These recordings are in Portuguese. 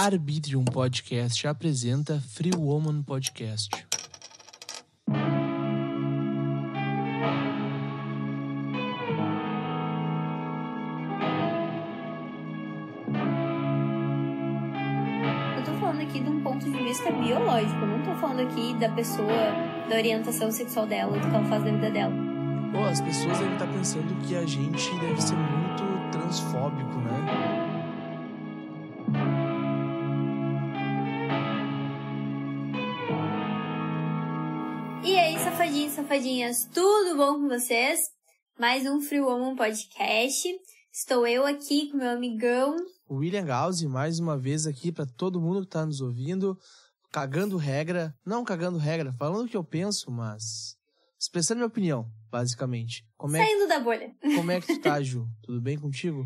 Arbitrium Podcast apresenta Free Woman Podcast. Eu tô falando aqui de um ponto de vista biológico, não tô falando aqui da pessoa, da orientação sexual dela, do que ela faz da vida dela. Pô, as pessoas devem estar pensando que a gente deve ser muito transfóbico, né? Safadinhas, tudo bom com vocês? Mais um Free Woman Podcast. Estou eu aqui com meu amigão. William Gauss, mais uma vez aqui para todo mundo que tá nos ouvindo, cagando regra, não cagando regra, falando o que eu penso, mas expressando minha opinião, basicamente. Como é, Saindo da bolha. como é que tu tá, Ju? Tudo bem contigo?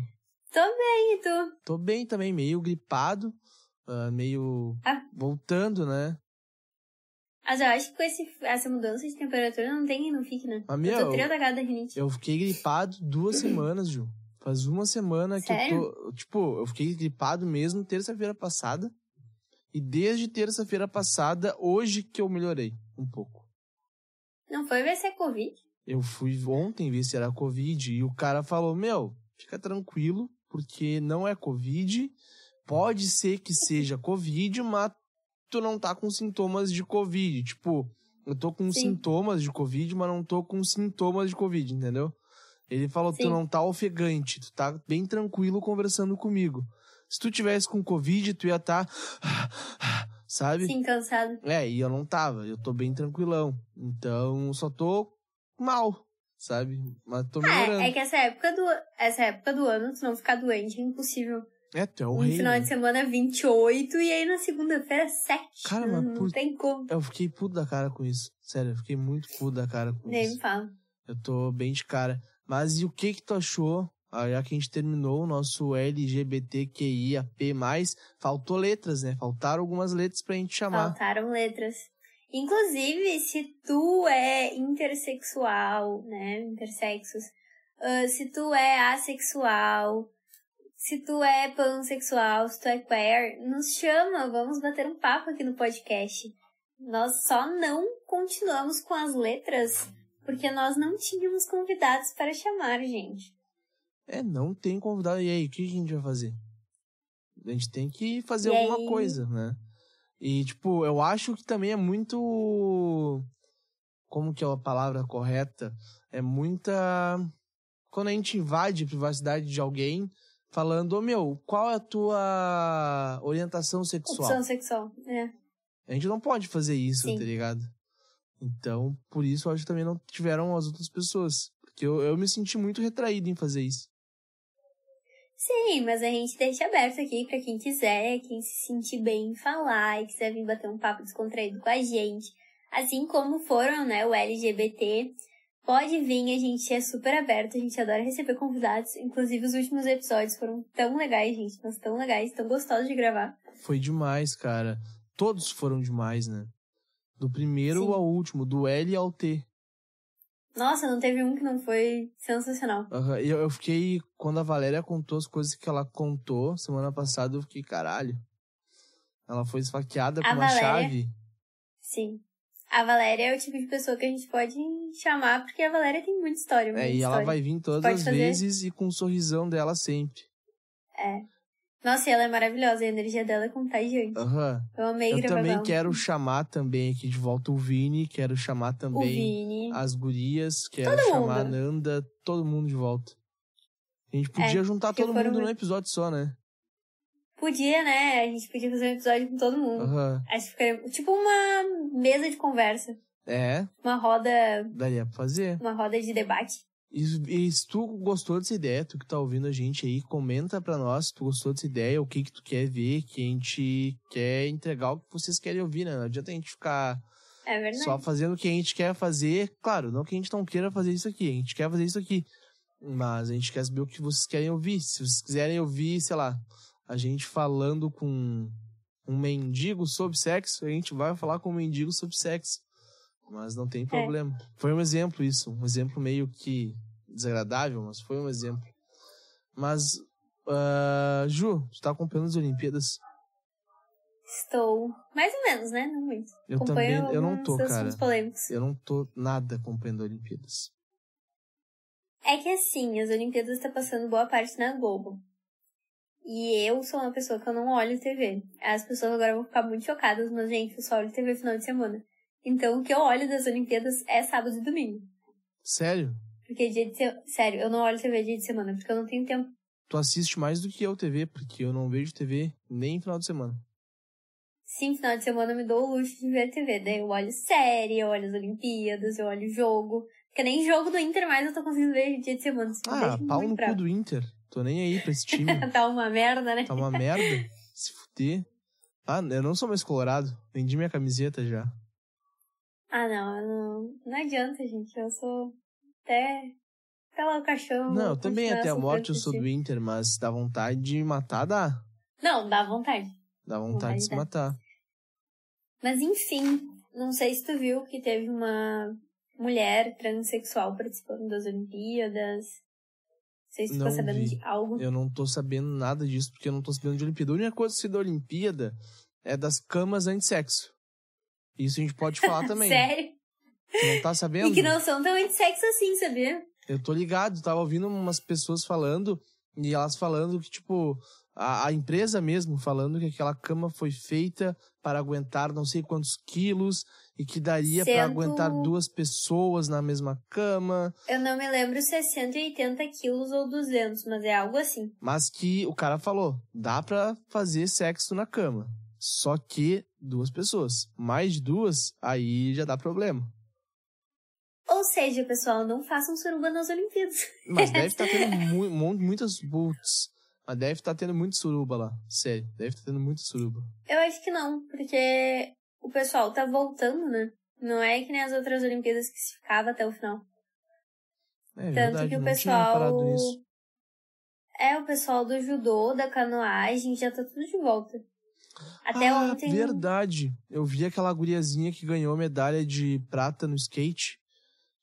Tô bem, e tu? Tô bem também, meio gripado, ah, meio Ah. voltando, né? Mas eu acho que com esse, essa mudança de temperatura não tem não fique, né? Mas, meu, eu tô trio da rinite. Eu fiquei gripado duas semanas, Ju. Faz uma semana que Sério? eu tô. Tipo, eu fiquei gripado mesmo terça-feira passada. E desde terça-feira passada, hoje que eu melhorei um pouco. Não foi ver se é Covid? Eu fui ontem ver se era Covid e o cara falou: Meu, fica tranquilo, porque não é Covid. Pode ser que seja Covid, mas tu não tá com sintomas de Covid. Tipo, eu tô com Sim. sintomas de Covid, mas não tô com sintomas de Covid, entendeu? Ele falou: Tu Sim. não tá ofegante, tu tá bem tranquilo conversando comigo. Se tu tivesse com Covid, tu ia tá. Sabe? Sim, cansado. É, e eu não tava, eu tô bem tranquilão. Então, só tô mal, sabe? Mas tô melhorando. É, é que essa época do, essa época do ano, tu não ficar doente é impossível. É, tu é o No rei. final né? de semana 28 e aí na segunda-feira 7. Cara, não, mas não por- tem como. Eu fiquei puto da cara com isso. Sério, eu fiquei muito puto da cara com Nem isso. me fala. Eu tô bem de cara. Mas e o que que tu achou? Ah, Já que a gente terminou o nosso LGBTQIAP+, faltou letras, né? Faltaram algumas letras pra gente chamar. Faltaram letras. Inclusive, se tu é intersexual, né? Intersexos. ah, se tu é assexual. Se tu é pansexual, se tu é queer, nos chama, vamos bater um papo aqui no podcast. Nós só não continuamos com as letras porque nós não tínhamos convidados para chamar, gente. É, não tem convidado. E aí, o que a gente vai fazer? A gente tem que fazer E alguma aí? coisa, né? E, tipo, eu acho que também é muito. Como que é a palavra correta? É muita. Quando a gente invade a privacidade de alguém, falando, ô meu, qual é a tua orientação sexual? Opção sexual. É. A gente não pode fazer isso, Sim. tá ligado? Então, por isso, eu acho que também não tiveram as outras pessoas. Porque eu, eu me senti muito retraído em fazer isso. Sim, mas a gente deixa aberto aqui pra quem quiser, quem se sentir bem em falar e quiser vir bater um papo descontraído com a gente. Assim como foram, né, o LGBT. Pode vir, a gente é super aberto, a gente adora receber convidados. Inclusive, os últimos episódios foram tão legais, gente, mas tão legais, tão gostosos de gravar. Foi demais, cara. Todos foram demais, né? Do primeiro Sim. ao último, do L ao T. Nossa, não teve um que não foi sensacional. E Eu, eu fiquei. Quando a Valéria contou as coisas que ela contou semana passada, eu fiquei, caralho. Ela foi esfaqueada com A uma Valéria- chave. Sim. A Valéria é o tipo de pessoa que a gente pode chamar, porque a Valéria tem muita história. Muita É, e ela história. vai vir todas Pode as fazer. vezes e com um sorrisão dela sempre. É. Nossa, e ela é maravilhosa, a energia dela é contagiante. Aham. Eu amei Eu gravar também com ela. quero chamar também aqui de volta o Vini, quero chamar O também as gurias, quero Todo chamar a mundo. Nanda, todo mundo de volta. A gente podia juntar porque todo foram mundo num muito- episódio só, né? Podia, né? A gente podia fazer um episódio com todo mundo. Aham. Acho que ficaria tipo uma mesa de conversa. É, Uma roda. daria pra fazer. Uma roda de debate. E, e se tu gostou dessa ideia, tu que tá ouvindo a gente aí, comenta pra nós se tu gostou dessa ideia, o que que tu quer ver, que a gente quer entregar o que vocês querem ouvir, né? Não adianta a gente ficar É só fazendo o que a gente quer fazer. Claro, não que a gente não queira fazer isso aqui, a gente quer fazer isso aqui. Mas a gente quer saber o que vocês querem ouvir. Se vocês quiserem ouvir, sei lá, a gente falando com um mendigo sobre sexo, a gente vai falar com um mendigo sobre sexo. Mas não tem problema. Foi um exemplo isso, um exemplo meio que desagradável, mas foi um exemplo. Mas, ah, Ju, tu tá acompanhando as Olimpíadas? Estou. Mais ou menos, né? Não muito. Eu Acompanho também, eu não tô, cara. Eu não tô nada acompanhando Olimpíadas. É que assim, as Olimpíadas tá passando boa parte na Globo. E eu sou uma pessoa que eu não olho TV. As pessoas agora vão ficar muito chocadas, mas, gente, eu só olho TV final de semana. Então, o que eu olho das Olimpíadas é sábado e domingo. Sério? Porque dia de se... Sério, eu não olho TV dia de semana, porque eu não tenho tempo. Tu assiste mais do que eu TV, porque eu não vejo TV nem final de semana. Sim, final de semana eu me dou o luxo de ver TV. Daí eu olho série, eu olho as Olimpíadas, eu olho jogo. Porque nem jogo do Inter mais eu tô conseguindo ver dia de semana. Ah, pau no cu do Inter. Tô nem aí pra esse time. tá uma merda, né? Tá uma merda. Se fuder. Ah, eu não sou mais colorado. Vendi minha camiseta já. Ah, não, não, não adianta, gente. Eu sou até, até lá o caixão. Não, eu também até a morte eu sou do Inter, mas dá vontade de matar, dá. Não, dá vontade. Dá vontade Vontade de se dá. matar. Mas enfim, não sei se tu viu que teve uma mulher transexual participando das Olimpíadas. Não sei se tu Não ficou sabendo vi. de algo. Eu não tô sabendo nada disso, porque eu não tô sabendo de Olimpíada. A única coisa que sei da Olimpíada é das camas antissexo. Isso a gente pode falar também. Sério? Tu não tá sabendo? E que não são tão antissexo assim, sabia? Eu tô ligado, tava ouvindo umas pessoas falando, e elas falando que, tipo, a, a empresa mesmo falando que aquela cama foi feita para aguentar não sei quantos quilos e que daria Cento- aguentar duas pessoas na mesma cama, Eu não me lembro se é 180 quilos ou 200, mas é algo assim. mas que o cara falou, dá pra fazer sexo na cama. Só que duas pessoas. Mais de duas, aí já dá problema. Ou seja, pessoal, não façam suruba nas Olimpíadas. Mas deve estar tendo mu mu- muitas boots. Mas deve estar tendo muito suruba lá. Sério, deve estar tendo muito suruba. Eu acho que não, porque o pessoal tá voltando, né? Não é que nem as outras Olimpíadas que se ficava até o final. É Tanto verdade, que o pessoal. É, o pessoal do judô, da canoagem, já tá tudo de volta. Até ah, ontem. verdade. Eu vi aquela guriazinha que ganhou medalha de prata no skate.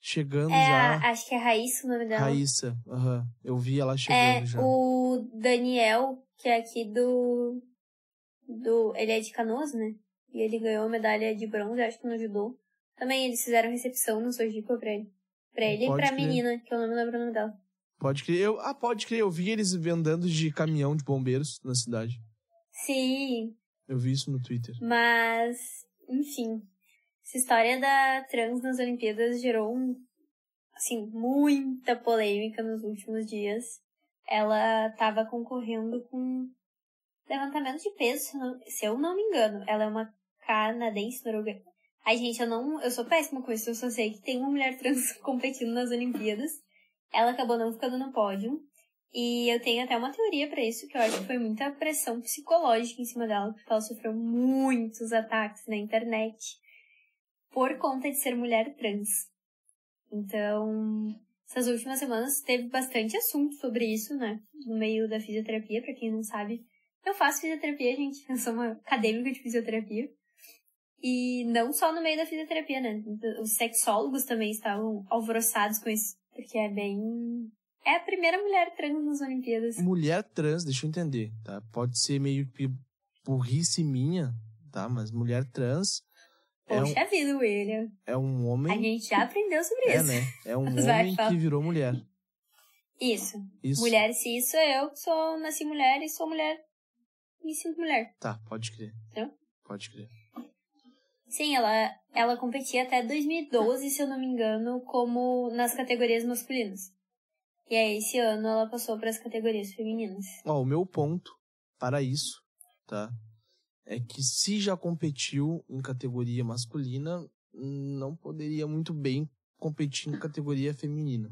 Chegando É, já. a- acho que é Raíssa o nome dela. Raíssa. Aham. Eu vi ela chegando É, já. o Daniel, que é aqui do. do. Ele é de Canoas, né? E ele ganhou a medalha de bronze, acho que no judô. Também eles fizeram recepção no Sojipa pra ele. Pra ele Pode e pra crer. menina, que eu não me lembro o nome dela. Pode crer. Eu, ah, pode crer. Eu vi eles andando de caminhão de bombeiros na cidade. Sim, Eu vi isso no Twitter. mas. Enfim. Essa história da trans nas Olimpíadas gerou. Assim, muita polêmica nos últimos dias. Ela tava concorrendo com levantamento de peso, se eu não- me engano. Ela é uma canadense, norueguesa. Ai, gente, eu não. Eu sou péssima com isso, eu só sei que tem uma mulher trans competindo nas Olimpíadas. Ela acabou não ficando no pódio. E eu tenho até uma teoria pra isso, que eu acho que foi muita pressão psicológica em cima dela, porque ela sofreu muitos ataques na internet por conta de ser mulher trans. Então, essas últimas semanas teve bastante assunto sobre isso, né? No meio da fisioterapia, pra quem não sabe. Eu faço fisioterapia, gente. Eu sou uma acadêmica de fisioterapia. E não só no meio da fisioterapia, né? Os sexólogos também estavam alvoroçados com isso. Porque é bem. É a primeira mulher trans nas Olimpíadas. Mulher trans, deixa eu entender, tá? Pode ser meio que burrice minha, tá? Mas mulher trans é um, Poxa vida, William. é um A homem. gente já aprendeu sobre É, isso. né? É um homem que virou mulher. Isso. Isso. Mulher cis sou eu, que sou, nasci mulher e sou mulher. Me sinto mulher. Tá, pode crer. Entendeu? Pode crer. Sim, ela, ela competia até 2012, se eu não me engano, como nas categorias masculinas. E aí, esse ano, ela passou para as categorias femininas. Ó, o meu ponto para isso, tá? É que se já competiu em categoria masculina, não poderia muito bem competir em categoria feminina.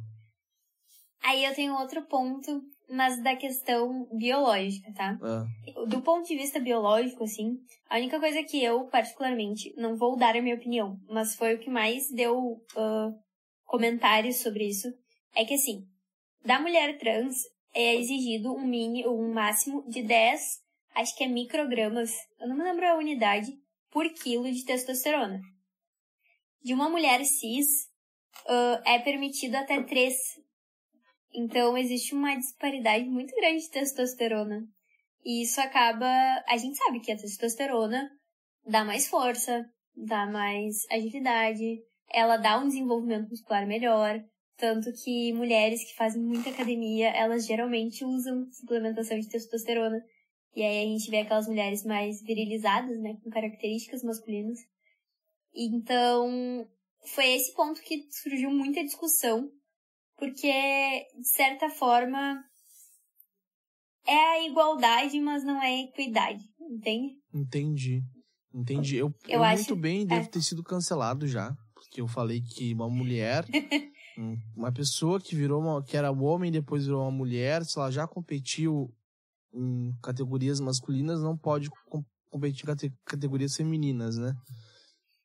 Aí eu tenho outro ponto, mas da questão biológica, tá? Ah, Do ponto de vista biológico, assim, a única coisa que eu, particularmente, não vou dar a minha opinião, mas foi o que mais deu ah, comentários sobre isso, é que, assim, da mulher trans é exigido um mini, um máximo de 10, acho que é microgramas, eu não me lembro a unidade, por quilo de testosterona. De uma mulher cis, ah, é permitido até 3. Então, existe uma disparidade muito grande de testosterona. E isso acaba. A gente sabe que a testosterona dá mais força, dá mais agilidade, ela dá um desenvolvimento muscular melhor. Tanto que mulheres que fazem muita academia, elas geralmente usam suplementação de testosterona. E aí a gente vê aquelas mulheres mais virilizadas, né, com características masculinas. Então, foi esse ponto que surgiu muita discussão, porque, de certa forma, é a igualdade, mas não é a equidade, entende? Entendi. Entendi. Eu, eu, eu acho, muito bem deve é. ter sido cancelado já, porque eu falei que uma mulher, uma pessoa que virou uma, que era um homem depois virou uma mulher, se ela já competiu em categorias masculinas, não pode com, competir em categorias femininas, né?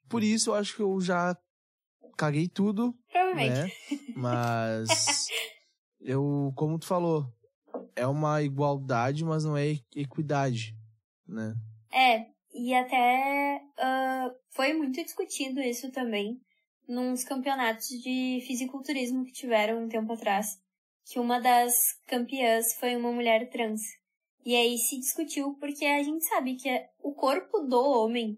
Por isso eu acho que eu já caguei tudo. Provavelmente. Né? Mas eu, como tu falou, é uma igualdade, mas não é equidade, né? É, e até uh, foi muito discutido isso também nos campeonatos de fisiculturismo que tiveram um tempo atrás, que uma das campeãs foi uma mulher trans. E aí se discutiu porque a gente sabe que é o corpo do homem,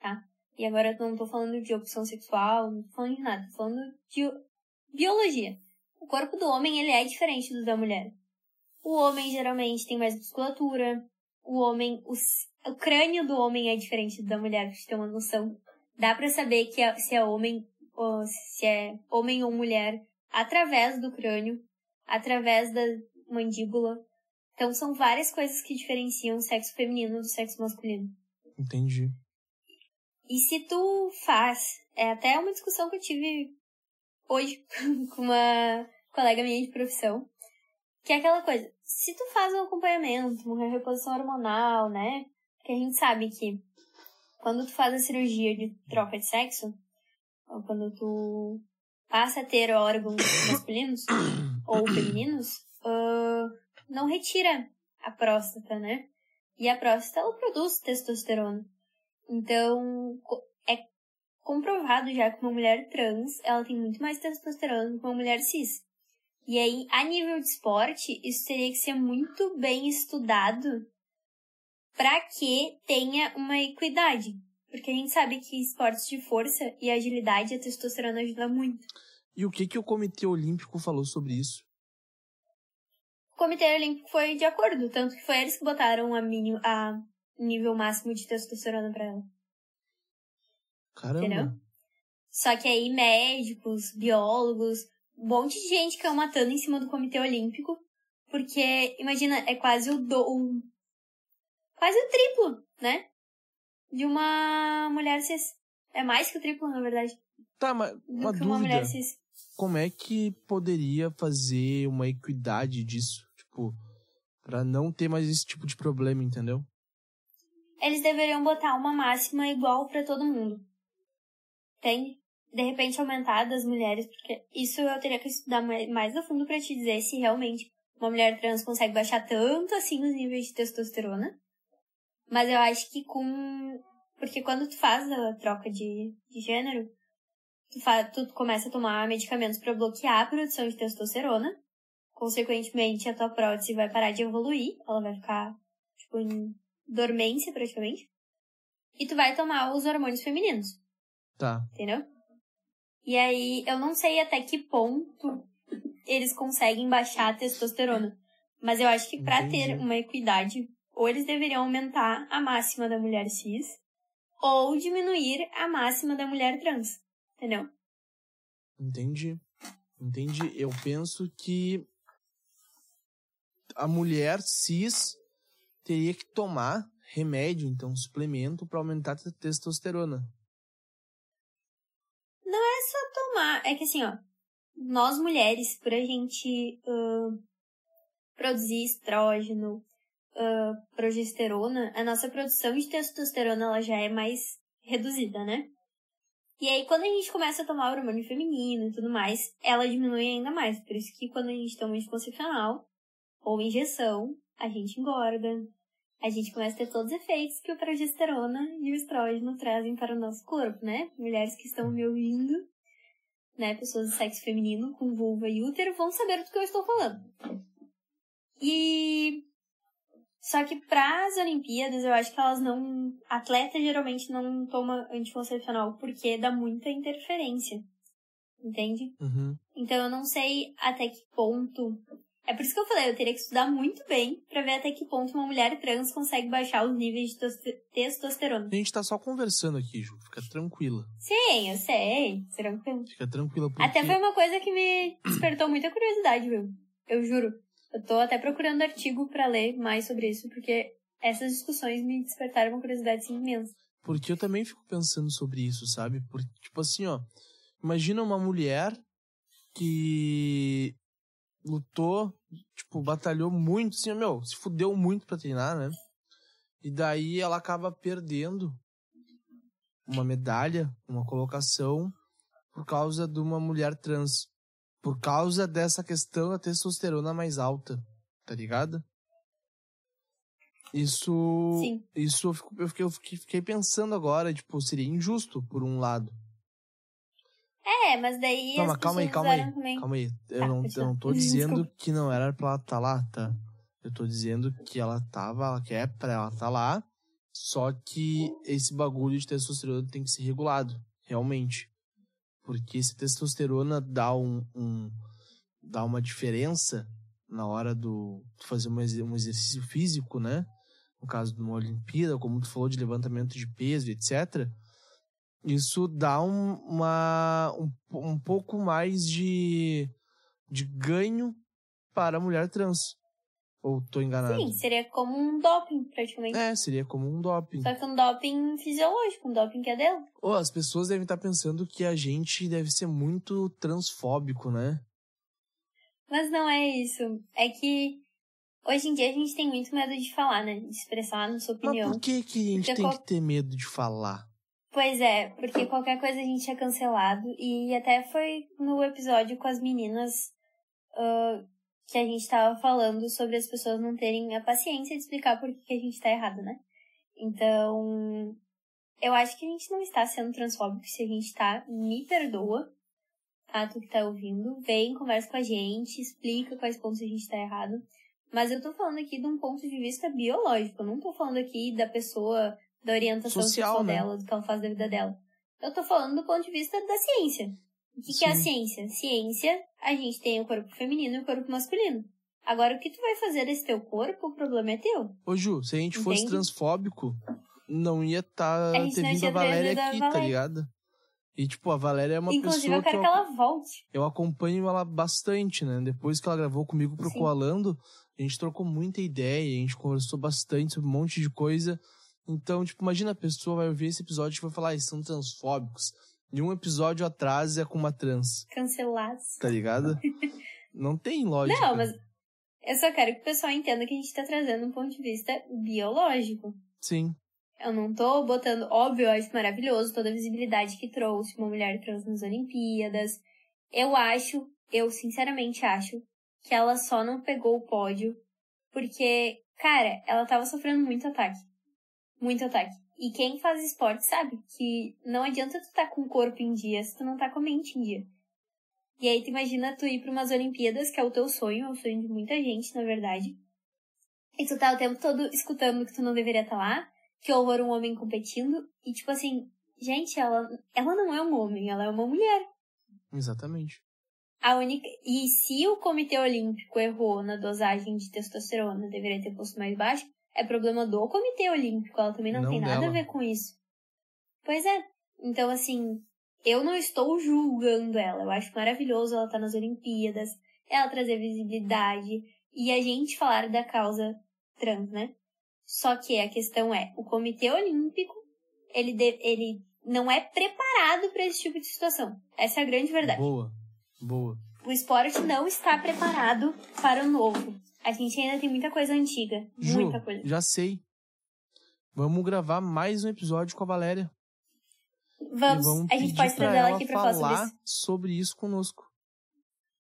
tá? E agora eu não tô falando de opção sexual, não tô falando de nada, tô falando de biologia. O corpo do homem, ele é diferente do da mulher. O homem geralmente tem mais musculatura. O homem, os, o crânio do homem é diferente do da mulher, pra gente ter uma noção. Dá para saber que é, se é homem ou se é homem ou mulher através do crânio, através da mandíbula. Então são várias coisas que diferenciam o sexo feminino do sexo masculino. Entendi. E se tu faz, é até uma discussão que eu tive hoje com uma colega minha de profissão, que é aquela coisa, se tu faz um acompanhamento, uma reposição hormonal, né? Que a gente sabe que quando tu faz a cirurgia de troca de sexo, ou quando tu passa a ter órgãos masculinos ou femininos, não retira a próstata, né? E a próstata, ela produz testosterona. Então, é comprovado já que uma mulher trans, ela tem muito mais testosterona do que uma mulher cis. E aí, a nível de esporte, isso teria que ser muito bem estudado para que tenha uma equidade. Porque a gente sabe que esportes de força e agilidade, a testosterona ajuda muito. E o que, que o Comitê Olímpico falou sobre isso? O Comitê Olímpico foi de acordo, tanto que foi eles que botaram a, mínimo, a nível máximo de testosterona para ela. Caramba. Entendeu? Só que aí médicos, biólogos, um monte de gente caiu matando em cima do Comitê Olímpico, porque, imagina, é quase o do... O, quase o triplo, né? De uma mulher cis. É mais que o triplo, na verdade. Tá, mas uma dúvida. Uma mulher cis. Como é que poderia fazer uma equidade disso? Tipo, para não ter mais esse tipo de problema, entendeu? Eles deveriam botar uma máxima igual para todo mundo. Entende? de repente aumentar das mulheres, porque isso eu teria que estudar mais a fundo para te dizer se realmente uma mulher trans consegue baixar tanto assim os níveis de testosterona. Mas eu acho que com. Porque quando tu faz a troca de, de gênero, tu, faz, tu começa a tomar medicamentos para bloquear a produção de testosterona. Consequentemente, a tua prótese vai parar de evoluir, ela vai ficar, tipo, em dormência praticamente. E tu vai tomar os hormônios femininos. Tá. Entendeu? E aí, eu não sei até que ponto eles conseguem baixar a testosterona. Mas eu acho que para ter uma equidade, ou eles deveriam aumentar a máxima da mulher cis, ou diminuir a máxima da mulher trans. Entendeu? Entendi. Entendi. Eu penso que a mulher cis teria que tomar remédio, então suplemento para aumentar a testosterona tomar. É que assim, ó. Nós mulheres, por a gente uh, produzir estrógeno, uh, progesterona, a nossa produção de testosterona ela já é mais reduzida, né? E aí, quando a gente começa a tomar hormônio feminino e tudo mais, ela diminui ainda mais. Por isso que quando a gente toma anticoncepcional ou injeção, a gente engorda. A gente começa a ter todos os efeitos que o progesterona e o estrógeno trazem para o nosso corpo, né? Mulheres que estão me ouvindo, né, pessoas de sexo feminino com vulva e útero vão saber do que eu estou falando. E Só que para as Olimpíadas, eu acho que elas não. Atleta geralmente não toma anticoncepcional porque dá muita interferência. Entende? Uhum. Então eu não sei até que ponto. É por isso que eu falei, eu teria que estudar muito bem para ver até que ponto uma mulher trans consegue baixar os níveis de testosterona. A gente tá só conversando aqui, Ju. Fica tranquila. Sim, eu sei. Tranquilo. Fica tranquila. Porque... Até foi uma coisa que me despertou muita curiosidade, viu? Eu juro. Eu tô até procurando artigo para ler mais sobre isso, porque essas discussões me despertaram uma curiosidade assim, imensa. Porque eu também fico pensando sobre isso, sabe? Porque, tipo assim, ó. Imagina uma mulher que lutou, tipo, batalhou muito, assim, meu, se fudeu muito pra treinar, né? E daí ela acaba perdendo uma medalha, uma colocação, por causa de uma mulher trans por causa dessa questão da testosterona mais alta, tá ligado? Isso. Sim. Isso eu, fico, eu, fiquei, eu fiquei pensando agora, tipo, seria injusto, por um lado. É, mas daí. Não, mas calma aí, calma aí. Também. Calma aí. Eu, tá, não, eu não tô dizendo que não era pra ela estar tá lá, tá? Eu tô dizendo que ela tava, ela quer pra ela estar tá lá. Só que esse bagulho de testosterona tem que ser regulado, realmente. Porque se testosterona dá um, um dá uma diferença na hora do fazer um, um exercício físico, né? No caso de uma Olimpíada, como tu falou de levantamento de peso, etc. Isso dá um, uma, um, um pouco mais de, de ganho para a mulher trans. Ou tô enganado? Sim, seria como um doping, praticamente. É, seria como um doping. Só que um doping fisiológico, um doping que é dela. Oh, as pessoas devem estar pensando que a gente deve ser muito transfóbico, né? Mas não é isso. É que hoje em dia a gente tem muito medo de falar, né? De expressar a nossa opinião. Mas por que, que a gente porque tem qual... que ter medo de falar? Pois é, porque qualquer coisa a gente é cancelado. E até foi no episódio com as meninas uh, que a gente estava falando sobre as pessoas não terem a paciência de explicar por que a gente está errado, né? Então, eu acho que a gente não está sendo transfóbico se a gente está, me perdoa, tá? Tu que tá ouvindo, vem, conversa com a gente, explica quais pontos a gente está errado. Mas eu tô falando aqui de um ponto de vista biológico, eu não tô falando aqui da pessoa, da orientação Social, sexual né? dela, do que ela faz da vida dela. Eu tô falando do ponto de vista da ciência. O que, que, é a ciência? Ciência, a gente tem o corpo feminino e o corpo masculino. Agora, o que tu vai fazer desse teu corpo, o problema é teu. Ô, Ju, se a gente Entende? fosse transfóbico, não ia tá, ter vindo a Valéria aqui, tá ligado? E, tipo, a Valéria é uma Inclusive, pessoa eu quero que, que ela volte. Eu acompanho ela bastante, né? Depois que ela gravou comigo pro Sim. Coalando, a gente trocou muita ideia, a gente conversou bastante sobre um monte de coisa. Então, tipo, imagina a pessoa vai ouvir esse episódio e vai falar, ah, eles são transfóbicos. E um episódio atrás é com uma trans. Cancelados. Tá ligado? Não tem lógica. Não, mas eu só quero que o pessoal entenda que a gente tá trazendo um ponto de vista biológico. Sim. Eu não tô botando, óbvio, eu acho maravilhoso toda a visibilidade que trouxe uma mulher trans nas Olimpíadas. Eu acho, eu sinceramente acho, que ela só não pegou o pódio porque, cara, ela tava sofrendo muito ataque. Muito ataque. E quem faz esporte sabe que não adianta tu estar tá com o corpo em dia se tu não tá com a mente em dia. E aí tu imagina tu ir para umas Olimpíadas, que é o teu sonho, é o sonho de muita gente, na verdade. E tu tá o tempo todo escutando que tu não deveria estar tá lá, que horror um homem competindo. E tipo assim, gente, ela, ela não é um homem, ela é uma mulher. Exatamente. A única. E se o Comitê Olímpico errou na dosagem de testosterona, deveria ter posto mais baixo, é problema do Comitê Olímpico, ela também não, não tem nada dela. a ver com isso. Pois é. Então, assim, eu não estou julgando ela. Eu acho maravilhoso ela estar tá nas Olimpíadas, ela trazer visibilidade e a gente falar da causa trans, né? Só que a questão é, o Comitê Olímpico, ele, de, ele não é preparado para esse tipo de situação. Essa é a grande verdade. Boa, boa. O esporte não está preparado para o novo. A gente ainda tem muita coisa antiga. Ju, muita coisa. Já sei. Vamos gravar mais um episódio com a Valéria. Vamos. vamos a gente pode trazer ela aqui pra falar sobre isso. sobre isso conosco.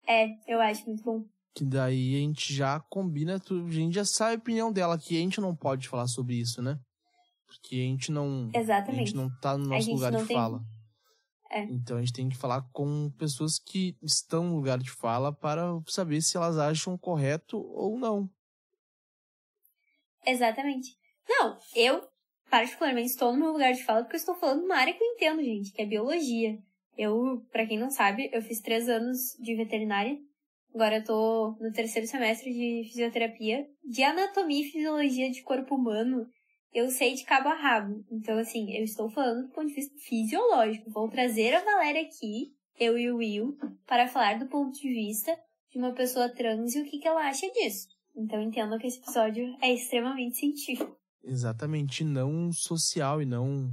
É, eu acho muito bom. Que daí a gente já combina, a gente já sabe a opinião dela, que a gente não pode falar sobre isso, né? Porque a gente não. Exatamente. A gente não tá no nosso lugar de tem... fala. É. Então a gente tem que falar com pessoas que estão no lugar de fala para saber se elas acham correto ou não. Exatamente. Não, eu particularmente estou no meu lugar de fala porque eu estou falando uma área que eu entendo, gente, que é biologia. Eu, para quem não sabe, eu fiz três anos de veterinária. Agora eu tô no terceiro semestre de fisioterapia. De anatomia e fisiologia de corpo humano, eu sei de cabo a rabo. Então, assim, eu estou falando do ponto de vista fisiológico. Vou trazer a Valéria aqui, eu e o Will, para falar do ponto de vista de uma pessoa trans e o que, que ela acha disso. Então, entendo que esse episódio é extremamente científico. Exatamente, não social e não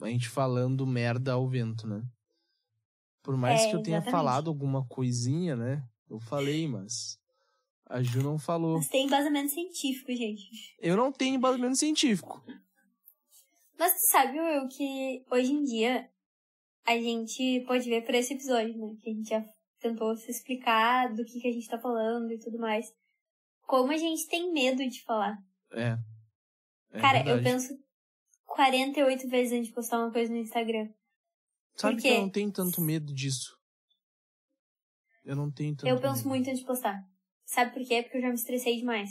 a gente falando merda ao vento, né? Por mais É, que eu tenha exatamente. falado alguma coisinha, né? Eu falei, mas a Ju não falou. Mas tem embasamento científico, gente. Eu não tenho embasamento científico. Mas tu sabe, Will, que hoje em dia a gente pode ver por esse episódio, né? Que a gente já tentou se explicar do que, que a gente tá falando e tudo mais. Como a gente tem medo de falar. É. É Cara, eu verdade. penso 48 vezes antes de postar uma coisa no Instagram. Sabe por que eu não tenho tanto medo disso. Eu não tenho tanto Eu penso medo. muito antes de postar. Sabe por quê? Porque eu já me estressei demais.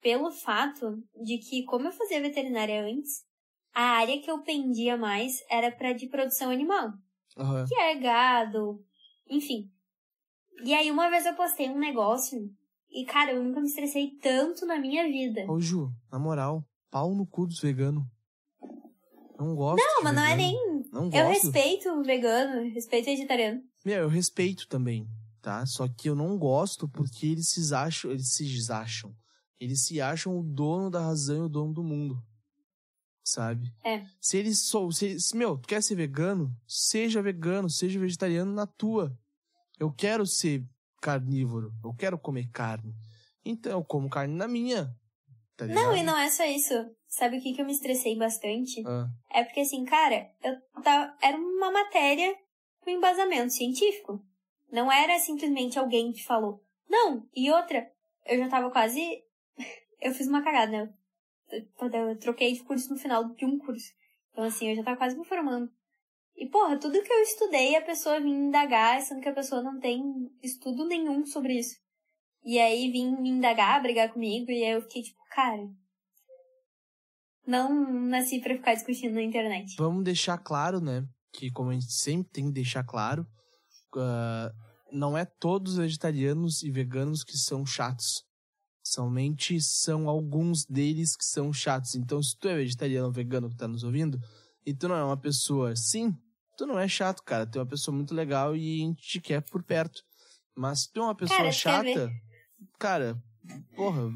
Pelo fato de que, como eu fazia veterinária antes, a área que eu pendia mais era pra de produção animal. Aham. que é gado, enfim. E aí uma vez eu postei um negócio e, cara, eu nunca me estressei tanto na minha vida. Ô, Ju, na moral, pau no cu dos veganos. Não gosto. Não, mas não é nem. Não Eu gosto. respeito o vegano, respeito o vegetariano. Meu, eu respeito também, tá? Só que eu não gosto porque eles se acham, eles se acham, eles se acham o dono da razão e o dono do mundo. Sabe? É. Se eles sou, se, eles- meu, tu quer ser vegano? Seja vegano, seja vegetariano na tua. Eu quero ser carnívoro, eu quero comer carne. Então eu como carne na minha. Tá Não, e não é só isso. Sabe o que, que eu me estressei bastante? Ah, É porque, assim, cara, eu tava, era uma matéria com embasamento científico. Não era simplesmente alguém que falou. Não, e outra, eu já tava quase. Eu fiz uma cagada, né? Eu, eu troquei de curso no final de um curso. Então, assim, eu já tava quase me formando. E, porra, tudo que eu estudei, a pessoa vinha indagar, sendo que a pessoa não tem estudo nenhum sobre isso. E aí vim me indagar, brigar comigo, e aí eu fiquei tipo, cara. Não nasci pra ficar discutindo na internet. vamos deixar claro, né? Que como a gente sempre tem que deixar claro, ah, não é todos os vegetarianos e veganos que são chatos. Somente são alguns deles que são chatos. Então, se tu é vegetariano ou vegano que tá nos ouvindo, e tu não é uma pessoa assim, tu não é chato, cara. Tu é uma pessoa muito legal e a gente te quer por perto. Mas se tu é uma pessoa Cara, chata, cara, porra,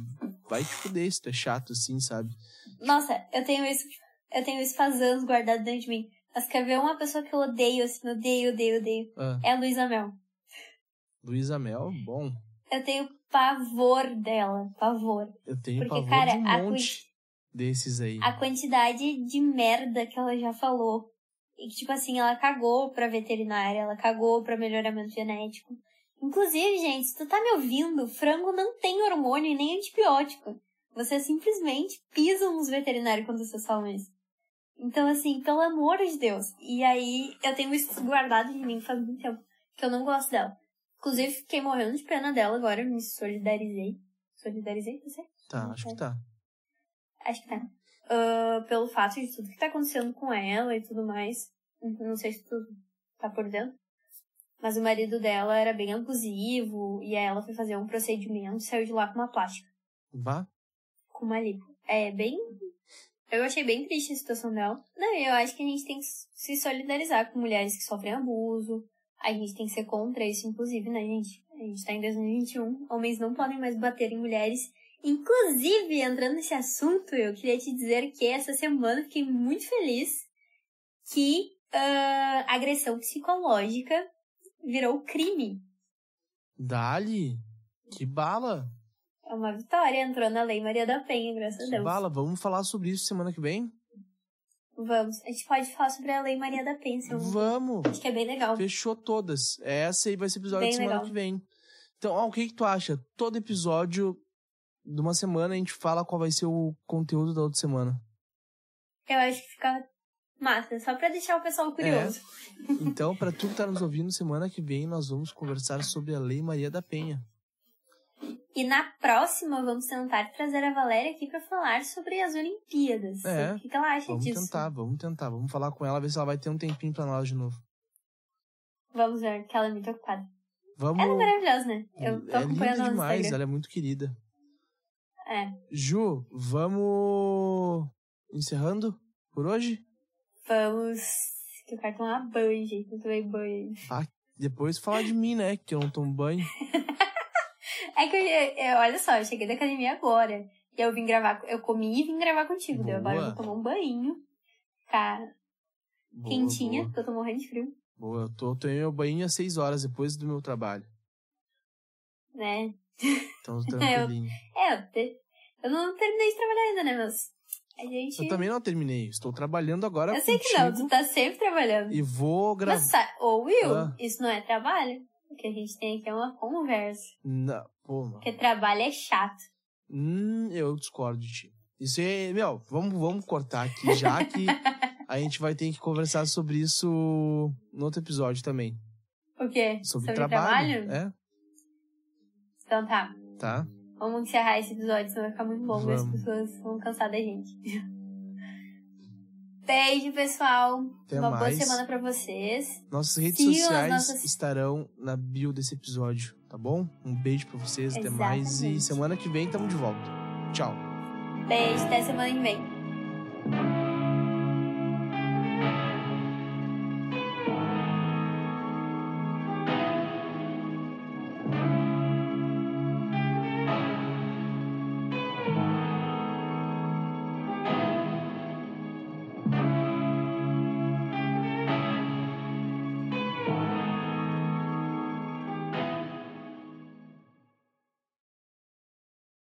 vai te fuder se tu é chato assim, sabe? Nossa, eu tenho isso. Eu tenho isso faz anos guardado dentro de mim. Mas quer ver uma pessoa que eu odeio, assim, odeio, odeio, odeio. Ah, É a Luísa Mel. Luísa Mel, bom. Eu tenho pavor dela. Pavor. Eu tenho Porque, pavor cara, de um a monte desses aí. A quantidade de merda que ela já falou. E que, tipo assim, ela cagou pra veterinária, ela cagou pra melhoramento genético. Inclusive, gente, se tu tá me ouvindo, frango não tem hormônio e nem antibiótico. Vocês simplesmente pisam nos veterinários quando vocês falam isso. Então, assim, pelo amor de Deus. E aí, eu tenho isso guardado de mim faz muito tempo. Que eu não gosto dela. Inclusive, fiquei morrendo de pena dela agora, me solidarizei. Solidarizei, sei? Tá, acho que tá. Acho que tá. Ah, pelo fato de tudo que tá acontecendo com ela e tudo mais. Não sei se tu tá por dentro. Mas o marido dela era bem abusivo. E aí ela foi fazer um procedimento e saiu de lá com uma plástica. Vá? Com uma lipo. É bem. Eu achei bem triste a situação dela. Não, eu acho que a gente tem que se solidarizar com mulheres que sofrem abuso. A gente tem que ser contra isso, inclusive, né, gente? A gente tá em 2021. Homens não podem mais bater em mulheres. Inclusive, entrando nesse assunto, eu queria te dizer que essa semana fiquei muito feliz que ah, agressão psicológica virou crime. Dali? Que bala? É uma vitória, entrou na Lei Maria da Penha, graças a Deus. bala? Vamos falar sobre isso semana que vem? Vamos. A gente pode falar sobre a Lei Maria da Penha, se eu não- Vamos! Acho que é bem legal. Fechou todas. Essa aí vai ser o episódio Bem de semana legal. que vem. Então, o que, que tu acha? Todo episódio de uma semana a gente fala qual vai ser o conteúdo da outra semana. Eu acho que fica massa, só pra deixar o pessoal curioso. Então, pra tu que tá nos ouvindo, semana que vem nós vamos conversar sobre a Lei Maria da Penha. E na próxima vamos tentar trazer a Valéria aqui para falar sobre as Olimpíadas. É, O que, que ela acha Vamos disso? tentar, vamos tentar. Vamos falar com ela, ver se ela vai ter um tempinho pra nós de novo. Vamos ver, que ela é muito ocupada. Vamos. Ela é maravilhosa, né? Eu tô é acompanhando ela demais, Instagram. ela é muito querida. É. Ju, vamos encerrando por hoje? Vamos. Que eu quero tomar banho, gente. Não tomei banho. Depois falar de mim, né? Que eu não tomo banho. É que eu, eu- olha só, eu cheguei da academia agora. E eu vim gravar. Eu comi e vim gravar contigo. Daí agora eu Boa. vou tomar um banho. Ficar Boa, quentinha, Boa, porque eu tô morrendo de frio. boa. eu tô, tomei meu banho às seis horas depois do meu trabalho. Né? Então, tranquilinho. É, eu, te- eu não terminei de trabalhar ainda, né, meus? A gente. Eu também não terminei. Estou trabalhando agora Eu sei que não, tu tá sempre trabalhando. E vou gravar. Mas, ô Will, Ah. isso não é trabalho. O que a gente tem aqui é uma conversa. Não, pô, mano. Porque trabalho é chato. Hum, eu discordo de ti. Isso é, meu, vamos, vamos cortar aqui já que a gente vai ter que conversar sobre isso no outro episódio também. O quê? Sobre, trabalho. É, Então tá. tá. Vamos encerrar esse episódio, senão vai ficar muito e as pessoas vão cansar da gente. Beijo, pessoal. Até Uma boa mais. semana pra vocês. Nossas redes Sigam sociais nossas- estarão na bio desse episódio, tá bom? Um beijo pra vocês, até mais. E Exatamente. semana que vem tamo de volta. Tchau. Beijo, até semana que vem.